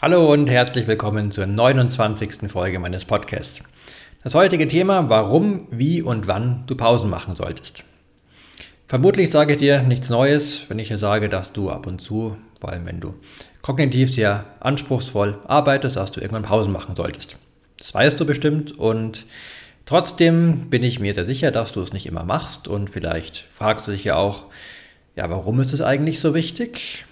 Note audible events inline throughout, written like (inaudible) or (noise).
Hallo und herzlich willkommen zur 29. Folge meines Podcasts. Das heutige Thema, warum, wie und wann du Pausen machen solltest. Vermutlich sage ich dir nichts Neues, wenn ich dir sage, dass du ab und zu, vor allem wenn du kognitiv sehr anspruchsvoll arbeitest, dass du irgendwann Pausen machen solltest. Das weißt du bestimmt und trotzdem bin ich mir sehr sicher, dass du es nicht immer machst und vielleicht fragst du dich ja auch, ja, warum ist es eigentlich so wichtig?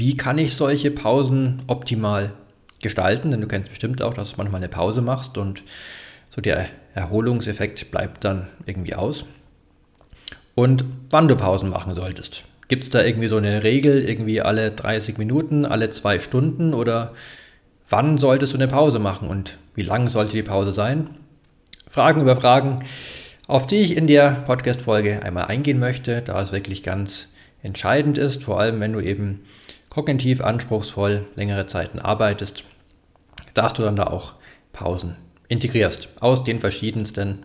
Wie kann ich solche Pausen optimal gestalten? Denn du kennst bestimmt auch, dass du manchmal eine Pause machst und so der Erholungseffekt bleibt dann irgendwie aus. Und wann du Pausen machen solltest. Gibt es da irgendwie so eine Regel, irgendwie alle 30 Minuten, alle zwei Stunden oder wann solltest du eine Pause machen und wie lang sollte die Pause sein? Fragen über Fragen, auf die ich in der Podcast-Folge einmal eingehen möchte, da es wirklich ganz entscheidend ist, vor allem wenn du eben kognitiv anspruchsvoll längere Zeiten arbeitest, dass du dann da auch Pausen integrierst. Aus den verschiedensten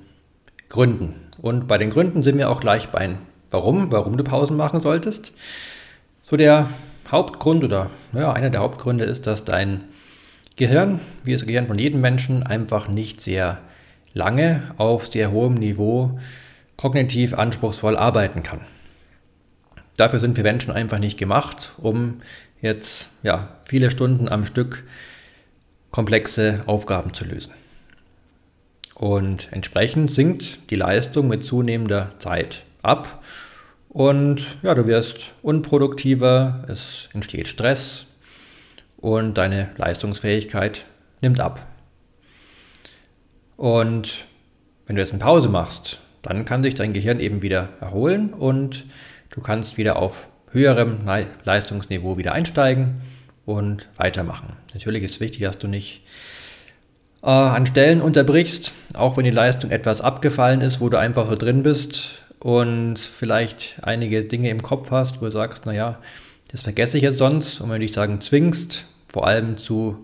Gründen. Und bei den Gründen sind wir auch gleich bei Warum, warum du Pausen machen solltest. So der Hauptgrund oder ja, einer der Hauptgründe ist, dass dein Gehirn, wie das Gehirn von jedem Menschen, einfach nicht sehr lange auf sehr hohem Niveau kognitiv anspruchsvoll arbeiten kann. Dafür sind wir Menschen einfach nicht gemacht, um jetzt ja, viele Stunden am Stück komplexe Aufgaben zu lösen. Und entsprechend sinkt die Leistung mit zunehmender Zeit ab und ja, du wirst unproduktiver, es entsteht Stress und deine Leistungsfähigkeit nimmt ab. Und wenn du jetzt eine Pause machst, dann kann sich dein Gehirn eben wieder erholen und Du kannst wieder auf höherem Leistungsniveau wieder einsteigen und weitermachen. Natürlich ist es wichtig, dass du nicht äh, an Stellen unterbrichst, auch wenn die Leistung etwas abgefallen ist, wo du einfach so drin bist und vielleicht einige Dinge im Kopf hast, wo du sagst, naja, das vergesse ich jetzt sonst. Und wenn du dich sagen zwingst, vor allem zu,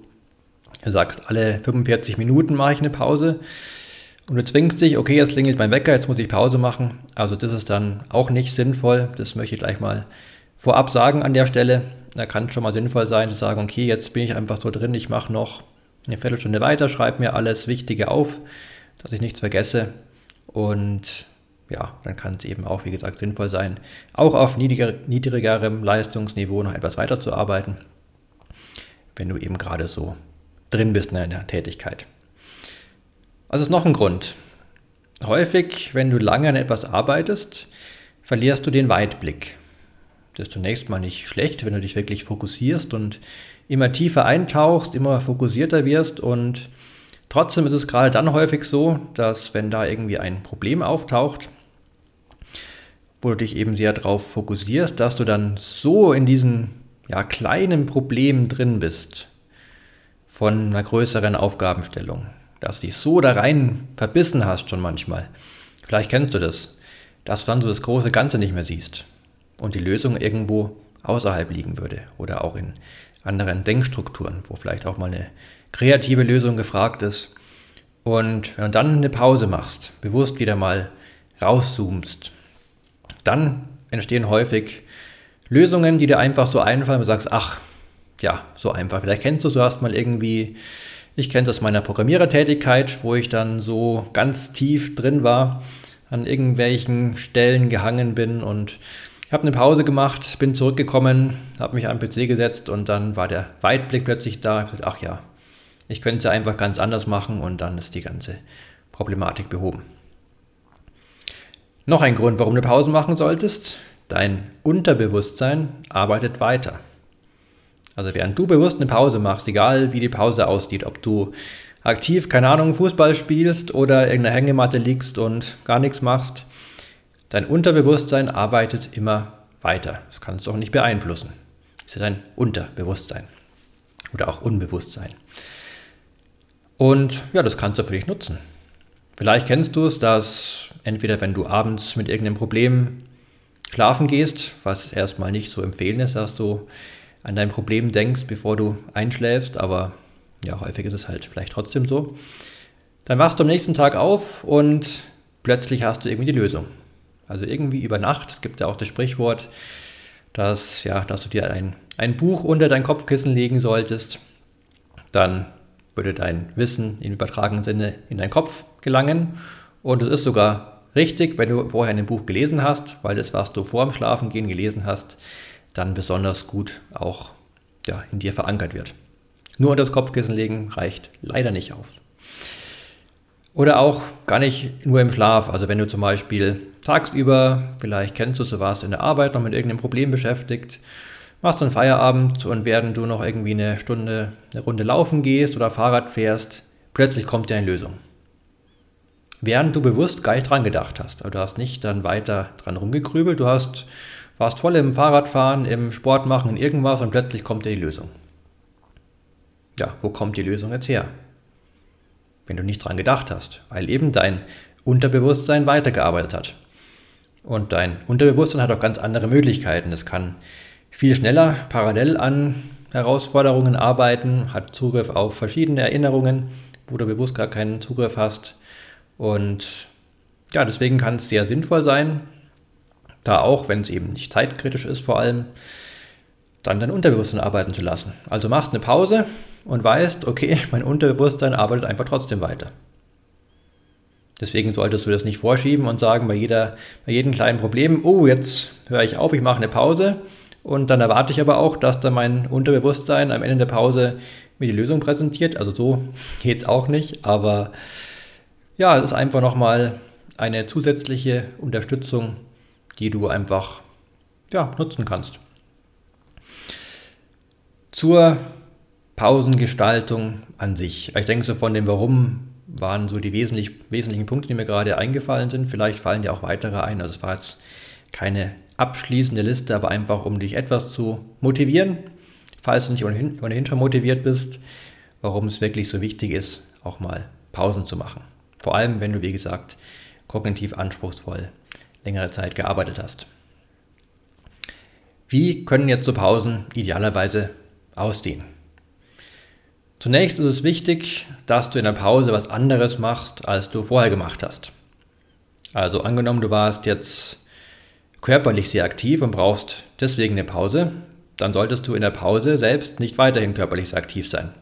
du sagst, alle 45 Minuten mache ich eine Pause, und du zwingst dich, okay, jetzt klingelt mein Wecker, jetzt muss ich Pause machen. Also das ist dann auch nicht sinnvoll. Das möchte ich gleich mal vorab sagen an der Stelle. Da kann es schon mal sinnvoll sein zu sagen, okay, jetzt bin ich einfach so drin, ich mache noch eine Viertelstunde weiter, schreibe mir alles Wichtige auf, dass ich nichts vergesse. Und ja, dann kann es eben auch, wie gesagt, sinnvoll sein, auch auf niedriger, niedrigerem Leistungsniveau noch etwas weiterzuarbeiten, wenn du eben gerade so drin bist in deiner Tätigkeit. Was ist noch ein Grund? Häufig, wenn du lange an etwas arbeitest, verlierst du den Weitblick. Das ist zunächst mal nicht schlecht, wenn du dich wirklich fokussierst und immer tiefer eintauchst, immer fokussierter wirst und trotzdem ist es gerade dann häufig so, dass wenn da irgendwie ein Problem auftaucht, wo du dich eben sehr darauf fokussierst, dass du dann so in diesen ja, kleinen Problemen drin bist von einer größeren Aufgabenstellung dass du dich so da rein verbissen hast schon manchmal. Vielleicht kennst du das, dass du dann so das große Ganze nicht mehr siehst und die Lösung irgendwo außerhalb liegen würde oder auch in anderen Denkstrukturen, wo vielleicht auch mal eine kreative Lösung gefragt ist. Und wenn du dann eine Pause machst, bewusst wieder mal rauszoomst, dann entstehen häufig Lösungen, die dir einfach so einfallen und du sagst, ach, ja, so einfach. Vielleicht kennst du du hast mal irgendwie ich kenne es aus meiner Programmierertätigkeit, wo ich dann so ganz tief drin war, an irgendwelchen Stellen gehangen bin und habe eine Pause gemacht, bin zurückgekommen, habe mich am PC gesetzt und dann war der Weitblick plötzlich da. Ich dachte, ach ja, ich könnte es einfach ganz anders machen und dann ist die ganze Problematik behoben. Noch ein Grund, warum du Pause machen solltest. Dein Unterbewusstsein arbeitet weiter. Also während du bewusst eine Pause machst, egal wie die Pause aussieht, ob du aktiv, keine Ahnung, Fußball spielst oder irgendeine Hängematte liegst und gar nichts machst, dein Unterbewusstsein arbeitet immer weiter. Das kannst du auch nicht beeinflussen. Das ist ja dein Unterbewusstsein. oder auch Unbewusstsein. Und ja, das kannst du für dich nutzen. Vielleicht kennst du es, dass entweder wenn du abends mit irgendeinem Problem schlafen gehst, was erstmal nicht so empfehlen ist, dass du an dein Problem denkst, bevor du einschläfst, aber ja, häufig ist es halt vielleicht trotzdem so. Dann wachst du am nächsten Tag auf und plötzlich hast du irgendwie die Lösung. Also irgendwie über Nacht, es gibt ja auch das Sprichwort, dass, ja, dass du dir ein, ein Buch unter dein Kopfkissen legen solltest. Dann würde dein Wissen im übertragenen Sinne in deinen Kopf gelangen. Und es ist sogar richtig, wenn du vorher ein Buch gelesen hast, weil das, was du vor dem Schlafengehen gelesen hast, dann besonders gut auch ja, in dir verankert wird. Nur unter das Kopfkissen legen reicht leider nicht auf. Oder auch gar nicht nur im Schlaf. Also wenn du zum Beispiel tagsüber, vielleicht kennst du, so warst in der Arbeit noch mit irgendeinem Problem beschäftigt, machst dann Feierabend und während du noch irgendwie eine Stunde eine Runde laufen gehst oder Fahrrad fährst, plötzlich kommt dir eine Lösung. Während du bewusst gar nicht dran gedacht hast. Also du hast nicht dann weiter dran rumgegrübelt, du hast, warst voll im Fahrradfahren, im Sport machen, in irgendwas und plötzlich kommt dir die Lösung. Ja, wo kommt die Lösung jetzt her? Wenn du nicht dran gedacht hast, weil eben dein Unterbewusstsein weitergearbeitet hat. Und dein Unterbewusstsein hat auch ganz andere Möglichkeiten. Es kann viel schneller parallel an Herausforderungen arbeiten, hat Zugriff auf verschiedene Erinnerungen, wo du bewusst gar keinen Zugriff hast. Und ja, deswegen kann es sehr sinnvoll sein, da auch, wenn es eben nicht zeitkritisch ist vor allem, dann dein Unterbewusstsein arbeiten zu lassen. Also machst eine Pause und weißt, okay, (laughs) mein Unterbewusstsein arbeitet einfach trotzdem weiter. Deswegen solltest du das nicht vorschieben und sagen bei, jeder, bei jedem kleinen Problem, oh, jetzt höre ich auf, ich mache eine Pause. Und dann erwarte ich aber auch, dass dann mein Unterbewusstsein am Ende der Pause mir die Lösung präsentiert. Also so (laughs) geht es auch nicht. Aber ja, es ist einfach nochmal eine zusätzliche Unterstützung, die du einfach ja, nutzen kannst. Zur Pausengestaltung an sich. Ich denke so von dem Warum waren so die wesentlich, wesentlichen Punkte, die mir gerade eingefallen sind. Vielleicht fallen dir auch weitere ein. Also es war jetzt keine abschließende Liste, aber einfach um dich etwas zu motivieren, falls du nicht ohnehin, ohnehin schon motiviert bist, warum es wirklich so wichtig ist, auch mal Pausen zu machen. Vor allem, wenn du, wie gesagt, kognitiv anspruchsvoll längere Zeit gearbeitet hast. Wie können jetzt so Pausen idealerweise aussehen? Zunächst ist es wichtig, dass du in der Pause was anderes machst, als du vorher gemacht hast. Also angenommen, du warst jetzt körperlich sehr aktiv und brauchst deswegen eine Pause, dann solltest du in der Pause selbst nicht weiterhin körperlich sehr aktiv sein.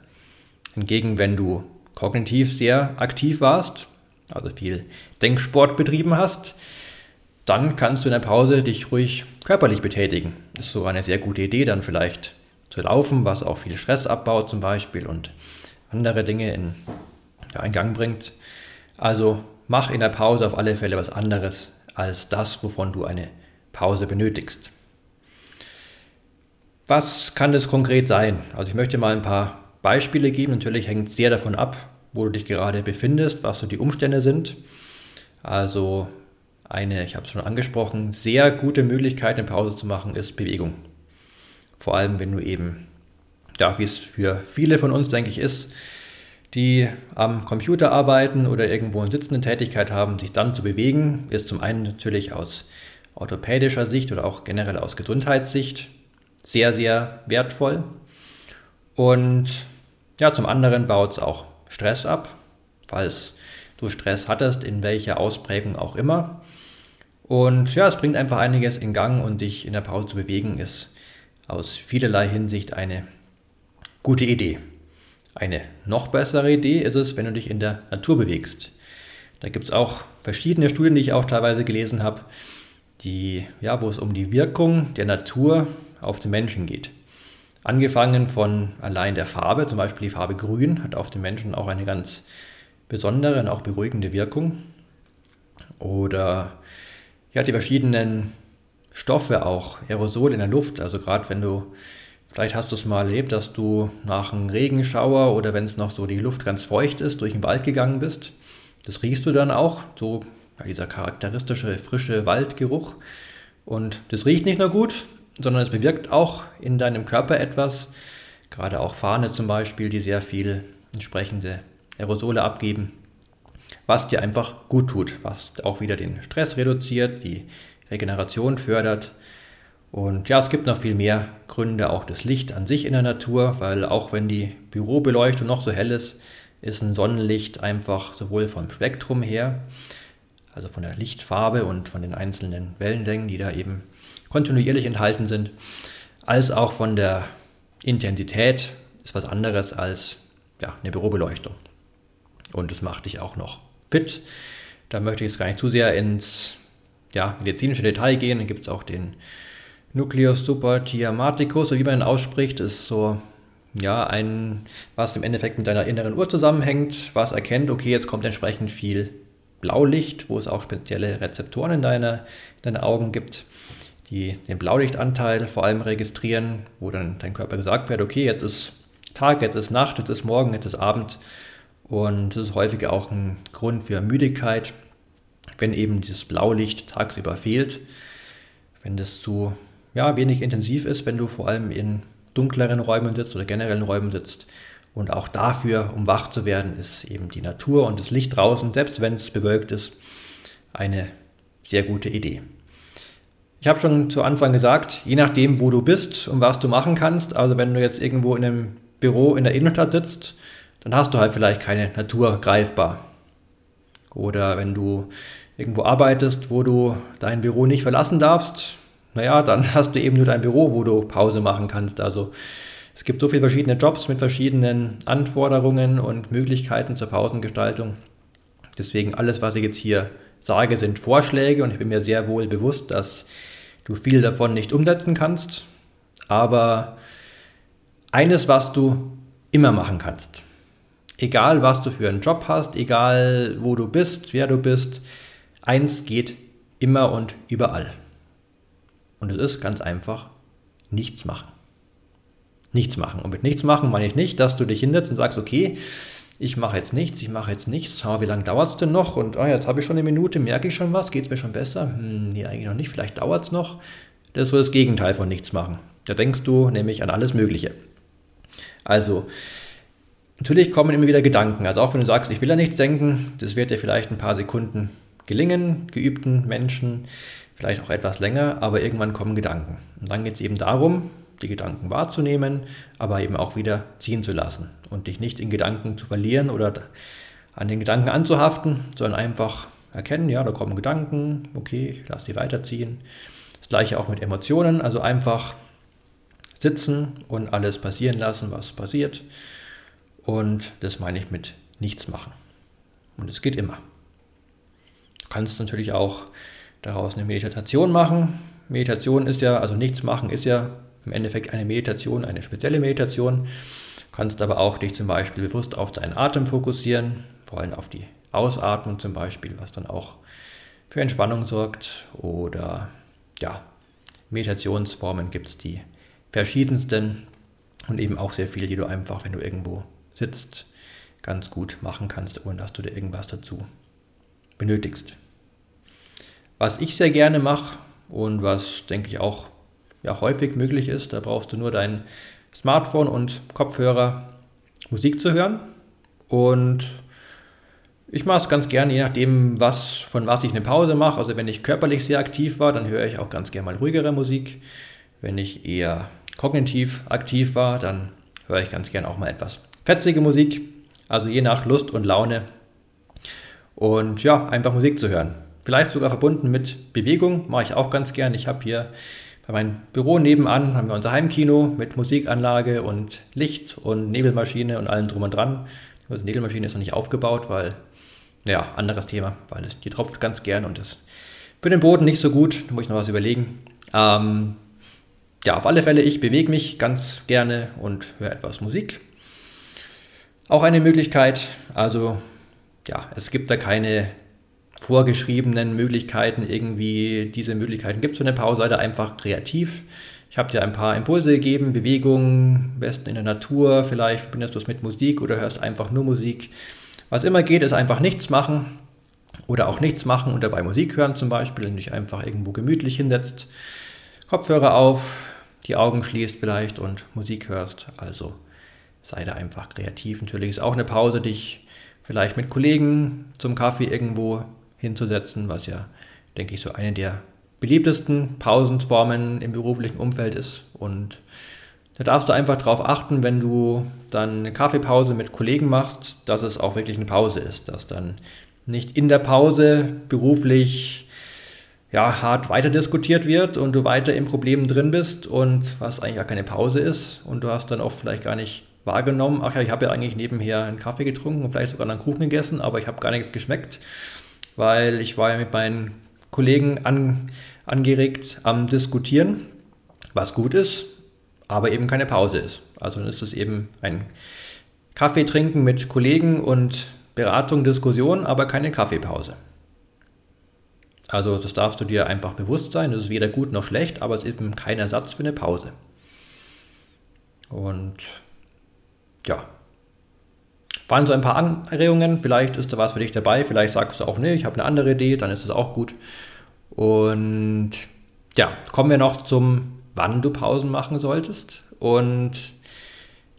Hingegen, wenn du kognitiv sehr aktiv warst, also viel Denksport betrieben hast, dann kannst du in der Pause dich ruhig körperlich betätigen. Ist so eine sehr gute Idee, dann vielleicht zu laufen, was auch viel Stress abbaut zum Beispiel und andere Dinge in, ja, in Gang bringt. Also mach in der Pause auf alle Fälle was anderes als das, wovon du eine Pause benötigst. Was kann das konkret sein? Also ich möchte mal ein paar Beispiele geben. Natürlich hängt es sehr davon ab, wo du dich gerade befindest, was so die Umstände sind. Also eine, ich habe es schon angesprochen, sehr gute Möglichkeit, eine Pause zu machen, ist Bewegung. Vor allem, wenn du eben, ja, wie es für viele von uns, denke ich, ist, die am Computer arbeiten oder irgendwo eine sitzende Tätigkeit haben, sich dann zu bewegen, ist zum einen natürlich aus orthopädischer Sicht oder auch generell aus Gesundheitssicht sehr, sehr wertvoll. Und ja, zum anderen baut es auch Stress ab, falls du Stress hattest, in welcher Ausprägung auch immer. Und ja, es bringt einfach einiges in Gang und dich in der Pause zu bewegen ist aus vielerlei Hinsicht eine gute Idee. Eine noch bessere Idee ist es, wenn du dich in der Natur bewegst. Da gibt es auch verschiedene Studien, die ich auch teilweise gelesen habe, die, ja, wo es um die Wirkung der Natur auf den Menschen geht. Angefangen von allein der Farbe, zum Beispiel die Farbe Grün, hat auf den Menschen auch eine ganz besondere und auch beruhigende Wirkung. Oder ja, die verschiedenen Stoffe auch, Aerosole in der Luft. Also gerade wenn du, vielleicht hast du es mal erlebt, dass du nach einem Regenschauer oder wenn es noch so die Luft ganz feucht ist, durch den Wald gegangen bist. Das riechst du dann auch, so ja, dieser charakteristische frische Waldgeruch. Und das riecht nicht nur gut, sondern es bewirkt auch in deinem Körper etwas, Gerade auch Fahne zum Beispiel, die sehr viel entsprechende Aerosole abgeben, was dir einfach gut tut, was auch wieder den Stress reduziert, die Regeneration fördert. Und ja, es gibt noch viel mehr Gründe, auch das Licht an sich in der Natur, weil auch wenn die Bürobeleuchtung noch so hell ist, ist ein Sonnenlicht einfach sowohl vom Spektrum her, also von der Lichtfarbe und von den einzelnen Wellenlängen, die da eben kontinuierlich enthalten sind, als auch von der Intensität ist was anderes als ja, eine Bürobeleuchtung. Und es macht dich auch noch fit. Da möchte ich jetzt gar nicht zu sehr ins ja, medizinische Detail gehen. Dann gibt es auch den Nucleus supertiamaticus, so wie man ihn ausspricht, ist so ja, ein, was im Endeffekt mit deiner inneren Uhr zusammenhängt, was erkennt, okay, jetzt kommt entsprechend viel Blaulicht, wo es auch spezielle Rezeptoren in deine, deine Augen gibt, die den Blaulichtanteil vor allem registrieren, wo dann dein Körper gesagt wird, okay, jetzt ist Tag, jetzt ist Nacht, jetzt ist Morgen, jetzt ist Abend. Und das ist häufig auch ein Grund für Müdigkeit, wenn eben dieses Blaulicht tagsüber fehlt, wenn das zu ja, wenig intensiv ist, wenn du vor allem in dunkleren Räumen sitzt oder generellen Räumen sitzt. Und auch dafür, um wach zu werden, ist eben die Natur und das Licht draußen, selbst wenn es bewölkt ist, eine sehr gute Idee. Ich habe schon zu Anfang gesagt, je nachdem, wo du bist und was du machen kannst, also wenn du jetzt irgendwo in einem Büro in der Innenstadt sitzt, dann hast du halt vielleicht keine Natur greifbar. Oder wenn du irgendwo arbeitest, wo du dein Büro nicht verlassen darfst, naja, dann (laughs) hast du eben nur dein Büro, wo du Pause machen kannst. Also es gibt so viele verschiedene Jobs mit verschiedenen Anforderungen und Möglichkeiten zur Pausengestaltung. Deswegen alles, was ich jetzt hier sage, sind Vorschläge und ich bin mir sehr wohl bewusst, dass du viel davon nicht umsetzen kannst. Aber eines, was du immer machen kannst, egal was du für einen Job hast, egal wo du bist, wer du bist, eins geht immer und überall. Und es ist ganz einfach nichts machen. Nichts machen. Und mit nichts machen meine ich nicht, dass du dich hinsetzt und sagst, okay, ich mache jetzt nichts, ich mache jetzt nichts, schau, wie lange dauert es denn noch? Und ah, jetzt habe ich schon eine Minute, merke ich schon was, geht es mir schon besser? Hm, nee, eigentlich noch nicht, vielleicht dauert es noch. Das ist so das Gegenteil von nichts machen. Da denkst du nämlich an alles Mögliche. Also, natürlich kommen immer wieder Gedanken. Also auch wenn du sagst, ich will ja nichts denken, das wird dir vielleicht ein paar Sekunden gelingen, geübten Menschen, vielleicht auch etwas länger, aber irgendwann kommen Gedanken. Und dann geht es eben darum, die Gedanken wahrzunehmen, aber eben auch wieder ziehen zu lassen und dich nicht in Gedanken zu verlieren oder an den Gedanken anzuhaften, sondern einfach erkennen, ja, da kommen Gedanken, okay, ich lasse die weiterziehen. Das gleiche auch mit Emotionen, also einfach sitzen und alles passieren lassen, was passiert. Und das meine ich mit nichts machen. Und es geht immer. Du kannst natürlich auch daraus eine Meditation machen. Meditation ist ja, also nichts machen ist ja im Endeffekt eine Meditation, eine spezielle Meditation. Du kannst aber auch dich zum Beispiel bewusst auf deinen Atem fokussieren, vor allem auf die Ausatmung zum Beispiel, was dann auch für Entspannung sorgt. Oder ja, Meditationsformen gibt es die verschiedensten und eben auch sehr viel, die du einfach, wenn du irgendwo sitzt, ganz gut machen kannst, ohne dass du dir irgendwas dazu benötigst. Was ich sehr gerne mache und was, denke ich, auch ja, häufig möglich ist, da brauchst du nur dein Smartphone und Kopfhörer Musik zu hören. Und ich mache es ganz gerne, je nachdem, was, von was ich eine Pause mache. Also wenn ich körperlich sehr aktiv war, dann höre ich auch ganz gerne mal ruhigere Musik. Wenn ich eher kognitiv aktiv war, dann höre ich ganz gerne auch mal etwas fetzige Musik. Also je nach Lust und Laune. Und ja, einfach Musik zu hören. Vielleicht sogar verbunden mit Bewegung, mache ich auch ganz gern. Ich habe hier bei meinem Büro nebenan haben wir unser Heimkino mit Musikanlage und Licht und Nebelmaschine und allem drum und dran. Die Nebelmaschine ist noch nicht aufgebaut, weil, ja, anderes Thema, weil die tropft ganz gern und ist für den Boden nicht so gut. Da muss ich noch was überlegen. Ähm, ja, auf alle Fälle, ich bewege mich ganz gerne und höre etwas Musik. Auch eine Möglichkeit, also ja, es gibt da keine vorgeschriebenen Möglichkeiten irgendwie, diese Möglichkeiten gibt es für eine Pause, einfach kreativ. Ich habe dir ein paar Impulse gegeben, Bewegung, am besten in der Natur, vielleicht verbindest du es mit Musik oder hörst einfach nur Musik. Was immer geht, ist einfach nichts machen oder auch nichts machen und dabei Musik hören zum Beispiel, wenn du dich einfach irgendwo gemütlich hinsetzt, Kopfhörer auf, die Augen schließt vielleicht und Musik hörst. Also sei da einfach kreativ. Natürlich ist auch eine Pause, dich vielleicht mit Kollegen zum Kaffee irgendwo hinzusetzen, was ja, denke ich, so eine der beliebtesten Pausenformen im beruflichen Umfeld ist. Und da darfst du einfach darauf achten, wenn du dann eine Kaffeepause mit Kollegen machst, dass es auch wirklich eine Pause ist, dass dann nicht in der Pause beruflich ja, hart weiter diskutiert wird und du weiter im Problem drin bist und was eigentlich gar keine Pause ist und du hast dann oft vielleicht gar nicht wahrgenommen, ach ja, ich habe ja eigentlich nebenher einen Kaffee getrunken und vielleicht sogar einen Kuchen gegessen, aber ich habe gar nichts geschmeckt, weil ich war ja mit meinen Kollegen an, angeregt am Diskutieren, was gut ist, aber eben keine Pause ist. Also dann ist es eben ein Kaffee trinken mit Kollegen und Beratung, Diskussion, aber keine Kaffeepause. Also das darfst du dir einfach bewusst sein. Das ist weder gut noch schlecht, aber es ist eben kein Ersatz für eine Pause. Und ja, waren so ein paar Anregungen. Vielleicht ist da was für dich dabei. Vielleicht sagst du auch, nee, ich habe eine andere Idee, dann ist es auch gut. Und ja, kommen wir noch zum, wann du Pausen machen solltest. Und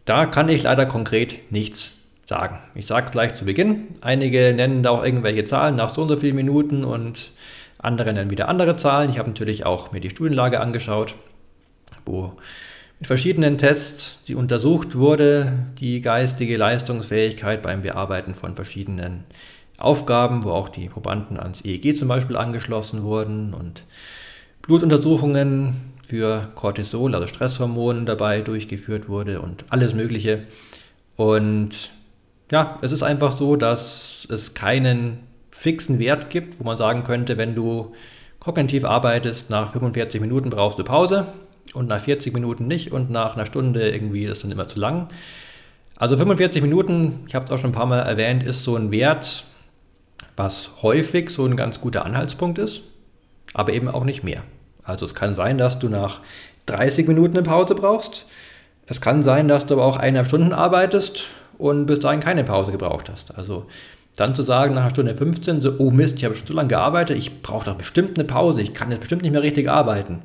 da kann ich leider konkret nichts sagen. Ich sage es gleich zu Beginn. Einige nennen da auch irgendwelche Zahlen nach so und so vielen Minuten und andere nennen wieder andere Zahlen. Ich habe natürlich auch mir die Studienlage angeschaut, wo mit verschiedenen Tests, die untersucht wurde, die geistige Leistungsfähigkeit beim Bearbeiten von verschiedenen Aufgaben, wo auch die Probanden ans EEG zum Beispiel angeschlossen wurden und Blutuntersuchungen für Cortisol, also Stresshormone dabei durchgeführt wurde und alles Mögliche. Und ja, es ist einfach so, dass es keinen fixen Wert gibt, wo man sagen könnte, wenn du kognitiv arbeitest, nach 45 Minuten brauchst du Pause und nach 40 Minuten nicht und nach einer Stunde irgendwie ist dann immer zu lang. Also 45 Minuten, ich habe es auch schon ein paar Mal erwähnt, ist so ein Wert, was häufig so ein ganz guter Anhaltspunkt ist, aber eben auch nicht mehr. Also es kann sein, dass du nach 30 Minuten eine Pause brauchst. Es kann sein, dass du aber auch eineinhalb Stunden arbeitest und bis dahin keine Pause gebraucht hast. Also dann zu sagen nach einer Stunde 15, so, oh Mist, ich habe schon so lange gearbeitet, ich brauche doch bestimmt eine Pause, ich kann jetzt bestimmt nicht mehr richtig arbeiten.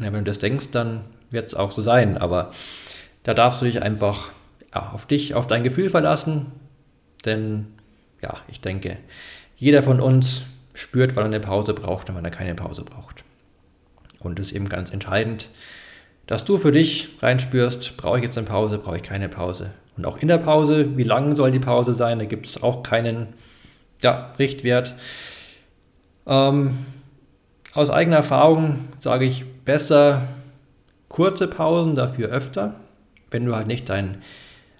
Ja, wenn du das denkst, dann wird es auch so sein. Aber da darfst du dich einfach ja, auf dich, auf dein Gefühl verlassen. Denn ja, ich denke, jeder von uns spürt, wann er eine Pause braucht und wann er keine Pause braucht. Und es ist eben ganz entscheidend, dass du für dich reinspürst, brauche ich jetzt eine Pause, brauche ich keine Pause. Und auch in der Pause, wie lang soll die Pause sein? Da gibt es auch keinen ja, Richtwert. Ähm, aus eigener Erfahrung sage ich besser kurze Pausen, dafür öfter, wenn du halt nicht deinen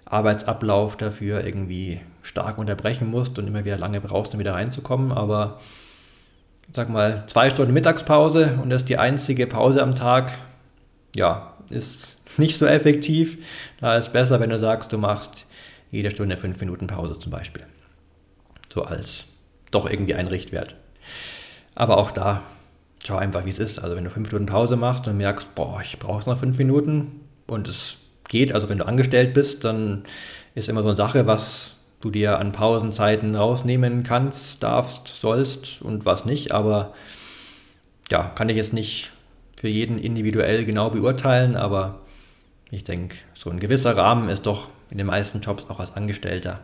Arbeitsablauf dafür irgendwie stark unterbrechen musst und immer wieder lange brauchst, um wieder reinzukommen. Aber sag mal, zwei Stunden Mittagspause und das ist die einzige Pause am Tag, ja, ist (laughs) nicht so effektiv. Da ist es besser, wenn du sagst, du machst jede Stunde fünf Minuten Pause zum Beispiel. So als doch irgendwie ein Richtwert. Aber auch da, schau einfach, wie es ist. Also wenn du fünf Minuten Pause machst und merkst, boah, ich brauche noch fünf Minuten und es geht, also wenn du angestellt bist, dann ist immer so eine Sache, was du dir an Pausenzeiten rausnehmen kannst, darfst, sollst und was nicht. Aber ja, kann ich jetzt nicht für jeden individuell genau beurteilen, aber ich denke, so ein gewisser Rahmen ist doch in den meisten Jobs auch als Angestellter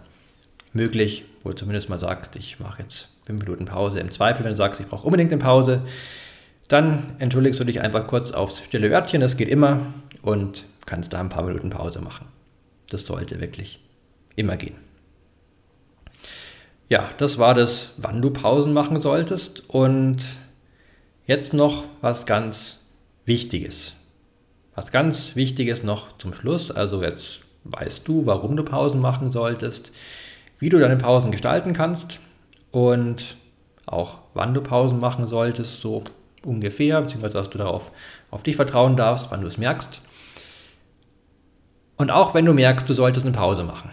möglich, wo du zumindest mal sagst, ich mache jetzt fünf Minuten Pause. Im Zweifel, wenn du sagst, ich brauche unbedingt eine Pause, dann entschuldigst du dich einfach kurz aufs stille Örtchen, das geht immer und kannst da ein paar Minuten Pause machen. Das sollte wirklich immer gehen. Ja, das war das, wann du Pausen machen solltest. Und jetzt noch was ganz Wichtiges. Was ganz Wichtiges noch zum Schluss. Also jetzt weißt du, warum du Pausen machen solltest, wie du deine Pausen gestalten kannst und auch wann du Pausen machen solltest, so ungefähr, beziehungsweise dass du darauf auf dich vertrauen darfst, wann du es merkst. Und auch wenn du merkst, du solltest eine Pause machen.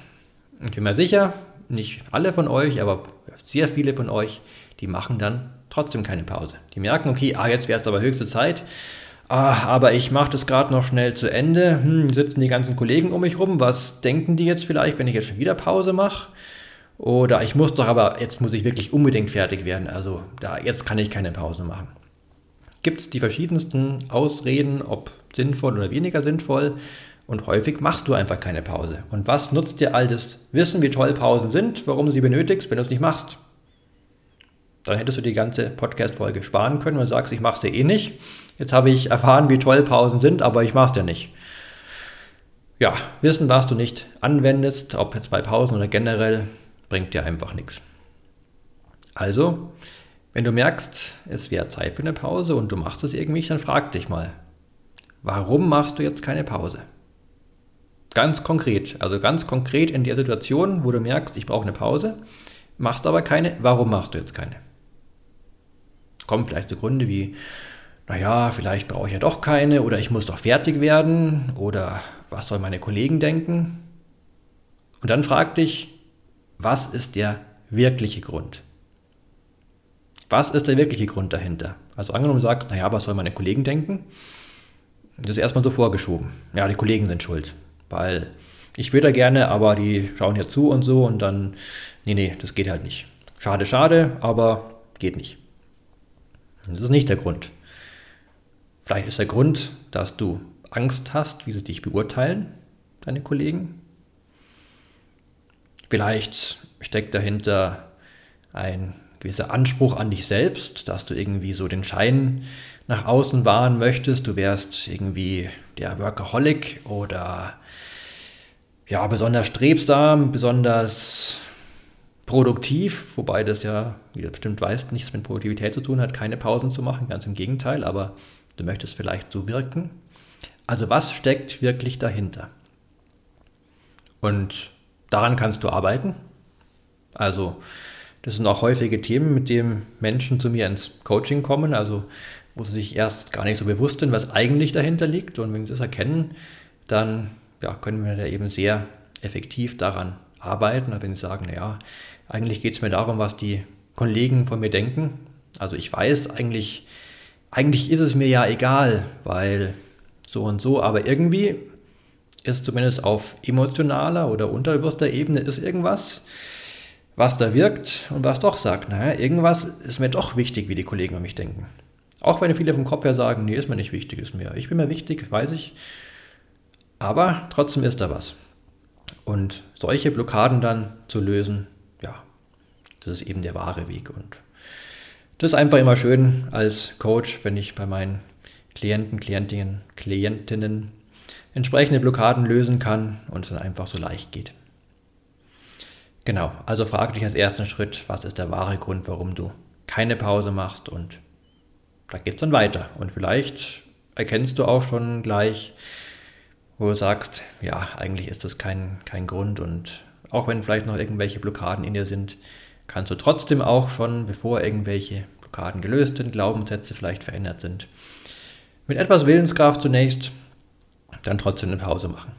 Ich bin mir sicher, nicht alle von euch, aber sehr viele von euch, die machen dann trotzdem keine Pause. Die merken, okay, ah, jetzt wäre es aber höchste Zeit. Ah, aber ich mache das gerade noch schnell zu Ende. Hm, sitzen die ganzen Kollegen um mich rum? Was denken die jetzt vielleicht, wenn ich jetzt schon wieder Pause mache? Oder ich muss doch aber, jetzt muss ich wirklich unbedingt fertig werden. Also da, jetzt kann ich keine Pause machen. Gibt es die verschiedensten Ausreden, ob sinnvoll oder weniger sinnvoll. Und häufig machst du einfach keine Pause. Und was nutzt dir all das Wissen, wie toll Pausen sind, warum du sie benötigst, wenn du es nicht machst? Dann hättest du die ganze Podcast-Folge sparen können und sagst, ich mache es dir eh nicht. Jetzt habe ich erfahren, wie toll Pausen sind, aber ich mache es dir nicht. Ja, Wissen, was du nicht anwendest, ob jetzt bei Pausen oder generell, bringt dir einfach nichts. Also, wenn du merkst, es wäre Zeit für eine Pause und du machst es irgendwie, dann frag dich mal, warum machst du jetzt keine Pause? Ganz konkret, also ganz konkret in der Situation, wo du merkst, ich brauche eine Pause, machst aber keine, warum machst du jetzt keine? Kommen vielleicht so Gründe wie, naja, vielleicht brauche ich ja doch keine oder ich muss doch fertig werden oder was sollen meine Kollegen denken? Und dann frag dich, was ist der wirkliche Grund? Was ist der wirkliche Grund dahinter? Also angenommen du sagst, naja, was sollen meine Kollegen denken? Das ist erstmal so vorgeschoben. Ja, die Kollegen sind schuld weil ich würde gerne, aber die schauen hier zu und so und dann, nee, nee, das geht halt nicht. Schade, schade, aber geht nicht. das ist nicht der Grund. Vielleicht ist der Grund, dass du Angst hast, wie sie dich beurteilen, deine Kollegen. Vielleicht steckt dahinter ein gewisser Anspruch an dich selbst, dass du irgendwie so den Schein nach außen wahren möchtest. Du wärst irgendwie der Workaholic oder ja, besonders strebsam, besonders produktiv, wobei das ja, wie du bestimmt weißt, nichts mit Produktivität zu tun hat, keine Pausen zu machen, ganz im Gegenteil, aber du möchtest vielleicht so wirken. Also was steckt wirklich dahinter? Und daran kannst du arbeiten. Also das sind auch häufige Themen, mit denen Menschen zu mir ins Coaching kommen, also wo sie sich erst gar nicht so bewusst sind, was eigentlich dahinter liegt. Und wenn sie das erkennen, dann ja, können wir da eben sehr effektiv daran arbeiten. Wenn Sie sagen, naja, eigentlich geht es mir darum, was die Kollegen von mir denken. Also ich weiß eigentlich, eigentlich ist es mir ja egal, weil so und so, aber irgendwie ist zumindest auf emotionaler oder unterbewusster Ebene ist irgendwas, was da wirkt und was doch sagt, naja, irgendwas ist mir doch wichtig, wie die Kollegen an mich denken. Auch wenn viele vom Kopf her sagen, nee, ist mir nicht wichtig, ist mir, ich bin mir wichtig, weiß ich. Aber trotzdem ist da was. Und solche Blockaden dann zu lösen, ja, das ist eben der wahre Weg. Und das ist einfach immer schön als Coach, wenn ich bei meinen Klienten, Klientinnen, Klientinnen entsprechende Blockaden lösen kann und es dann einfach so leicht geht. Genau, also frage dich als ersten Schritt, was ist der wahre Grund, warum du keine Pause machst und da geht es dann weiter. Und vielleicht erkennst du auch schon gleich, wo du sagst, ja, eigentlich ist das kein, kein Grund und auch wenn vielleicht noch irgendwelche Blockaden in dir sind, kannst du trotzdem auch schon, bevor irgendwelche Blockaden gelöst sind, Glaubenssätze vielleicht verändert sind, mit etwas Willenskraft zunächst, dann trotzdem eine Pause machen.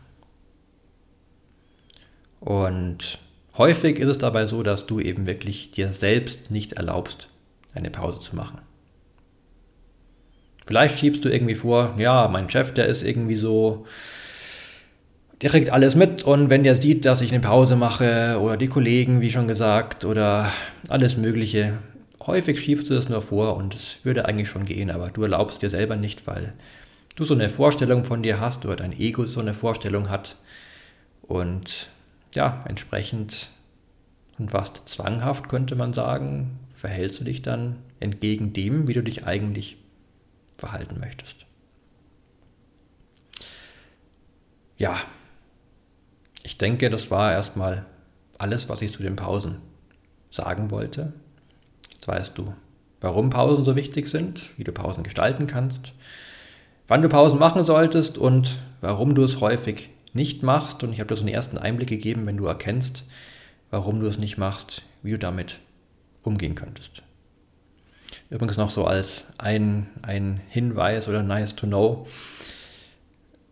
Und häufig ist es dabei so, dass du eben wirklich dir selbst nicht erlaubst, eine Pause zu machen. Vielleicht schiebst du irgendwie vor, ja, mein Chef, der ist irgendwie so, der kriegt alles mit und wenn der sieht, dass ich eine Pause mache oder die Kollegen, wie schon gesagt, oder alles Mögliche, häufig schiebst du das nur vor und es würde eigentlich schon gehen, aber du erlaubst dir selber nicht, weil du so eine Vorstellung von dir hast oder dein Ego so eine Vorstellung hat und ja, entsprechend und fast zwanghaft könnte man sagen, verhältst du dich dann entgegen dem, wie du dich eigentlich verhalten möchtest. Ja, ich denke, das war erstmal alles, was ich zu den Pausen sagen wollte. Jetzt weißt du, warum Pausen so wichtig sind, wie du Pausen gestalten kannst, wann du Pausen machen solltest und warum du es häufig nicht machst. Und ich habe dir so einen ersten Einblick gegeben, wenn du erkennst, warum du es nicht machst, wie du damit umgehen könntest. Übrigens noch so als ein, ein Hinweis oder nice to know,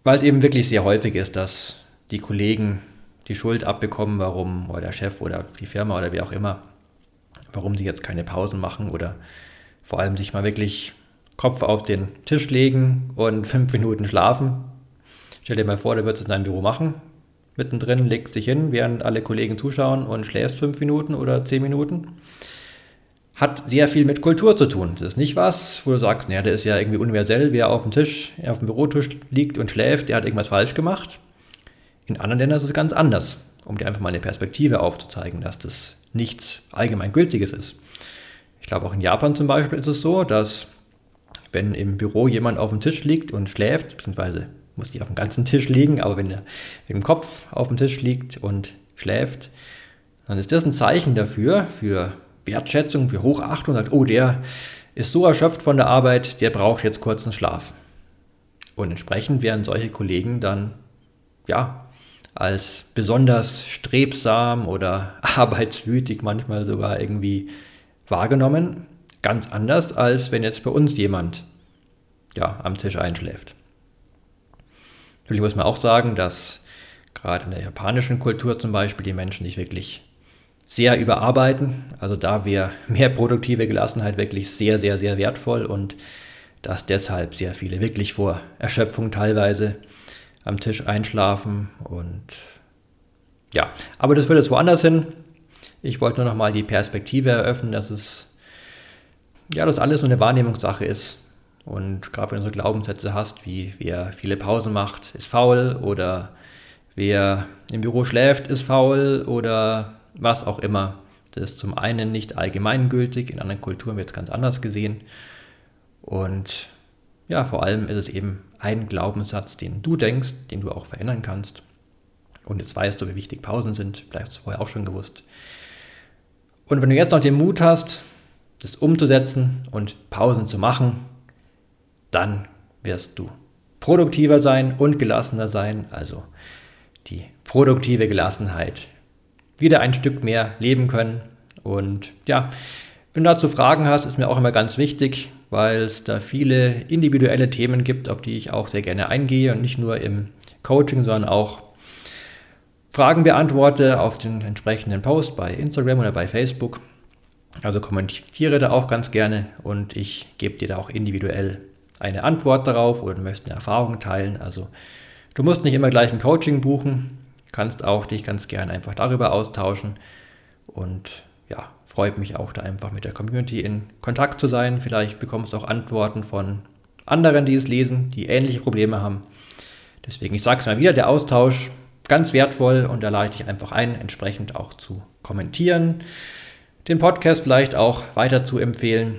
weil es eben wirklich sehr häufig ist, dass die Kollegen die Schuld abbekommen, warum, oder der Chef oder die Firma oder wer auch immer, warum sie jetzt keine Pausen machen oder vor allem sich mal wirklich Kopf auf den Tisch legen und fünf Minuten schlafen. Stell dir mal vor, du würdest es in deinem Büro machen. Mittendrin legst dich hin, während alle Kollegen zuschauen und schläfst fünf Minuten oder zehn Minuten. hat sehr viel mit Kultur zu tun. Das ist nicht was, wo du sagst, naja, der ist ja irgendwie universell, wer auf dem Tisch, auf dem Bürotisch liegt und schläft, der hat irgendwas falsch gemacht. In anderen Ländern ist es ganz anders, um dir einfach mal eine Perspektive aufzuzeigen, dass das nichts Allgemeingültiges ist. Ich glaube, auch in Japan zum Beispiel ist es so, dass wenn im Büro jemand auf dem Tisch liegt und schläft, beziehungsweise muss nicht auf dem ganzen Tisch liegen, aber wenn er im Kopf auf dem Tisch liegt und schläft, dann ist das ein Zeichen dafür, für Wertschätzung, für Hochachtung, sagt, oh, der ist so erschöpft von der Arbeit, der braucht jetzt kurzen Schlaf. Und entsprechend werden solche Kollegen dann, ja, als besonders strebsam oder (laughs) arbeitswütig manchmal sogar irgendwie wahrgenommen. Ganz anders, als wenn jetzt bei uns jemand ja, am Tisch einschläft. Natürlich muss man auch sagen, dass gerade in der japanischen Kultur zum Beispiel die Menschen sich wirklich sehr überarbeiten. Also da wäre (laughs) mehr produktive Gelassenheit wirklich sehr, sehr, sehr wertvoll und dass deshalb sehr viele wirklich vor Erschöpfung teilweise am Tisch einschlafen und ja, aber das führt jetzt woanders hin. Ich wollte nur noch mal die Perspektive eröffnen, dass es ja, dass alles so eine Wahrnehmungssache ist. Und gerade wenn du so Glaubenssätze hast, wie wer viele Pausen macht, ist faul oder wer im Büro schläft, ist faul oder was auch immer. Das ist zum einen nicht allgemeingültig, in anderen Kulturen wird es ganz anders gesehen. Und ja, vor allem ist es eben ein Glaubenssatz, den du denkst, den du auch verändern kannst. Und jetzt weißt du, wie wichtig Pausen sind. Vielleicht hast du es vorher auch schon gewusst. Und wenn du jetzt noch den Mut hast, das umzusetzen und Pausen zu machen, dann wirst du produktiver sein und gelassener sein. Also die produktive Gelassenheit wieder ein Stück mehr leben können. Und ja, wenn du dazu Fragen hast, ist mir auch immer ganz wichtig, weil es da viele individuelle Themen gibt, auf die ich auch sehr gerne eingehe und nicht nur im Coaching, sondern auch Fragen beantworte auf den entsprechenden Post bei Instagram oder bei Facebook. Also kommentiere da auch ganz gerne und ich gebe dir da auch individuell eine Antwort darauf oder du möchtest eine Erfahrung teilen. Also du musst nicht immer gleich ein Coaching buchen, kannst auch dich ganz gerne einfach darüber austauschen und ja, freut mich auch da einfach mit der Community in Kontakt zu sein. Vielleicht bekommst du auch Antworten von anderen, die es lesen, die ähnliche Probleme haben. Deswegen, ich sage es mal wieder, der Austausch ganz wertvoll und da lade ich dich einfach ein, entsprechend auch zu kommentieren, den Podcast vielleicht auch weiter zu empfehlen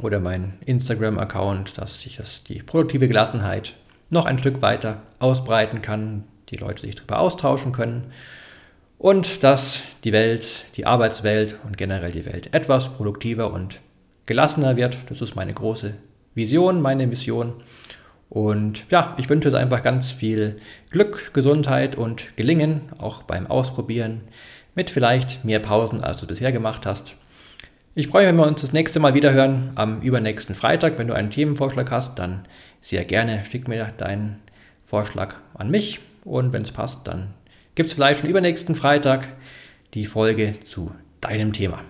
oder meinen Instagram-Account, dass sich das, die produktive Gelassenheit noch ein Stück weiter ausbreiten kann, die Leute sich darüber austauschen können und dass die Welt, die Arbeitswelt und generell die Welt etwas produktiver und gelassener wird. Das ist meine große Vision, meine Mission. Und ja, ich wünsche es einfach ganz viel Glück, Gesundheit und Gelingen, auch beim Ausprobieren, mit vielleicht mehr Pausen, als du bisher gemacht hast. Ich freue mich, wenn wir uns das nächste Mal wieder hören, am übernächsten Freitag. Wenn du einen Themenvorschlag hast, dann sehr gerne schick mir deinen Vorschlag an mich und wenn es passt, dann gibt es vielleicht schon übernächsten Freitag die Folge zu deinem Thema.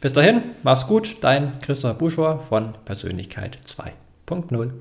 Bis dahin, mach's gut, dein Christopher Buschor von Persönlichkeit 2.0.